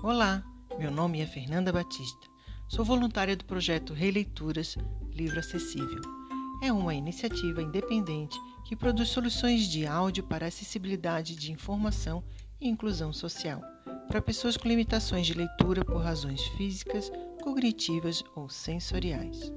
Olá, meu nome é Fernanda Batista. Sou voluntária do projeto Releituras Livro Acessível. É uma iniciativa independente que produz soluções de áudio para acessibilidade de informação e inclusão social para pessoas com limitações de leitura por razões físicas, cognitivas ou sensoriais.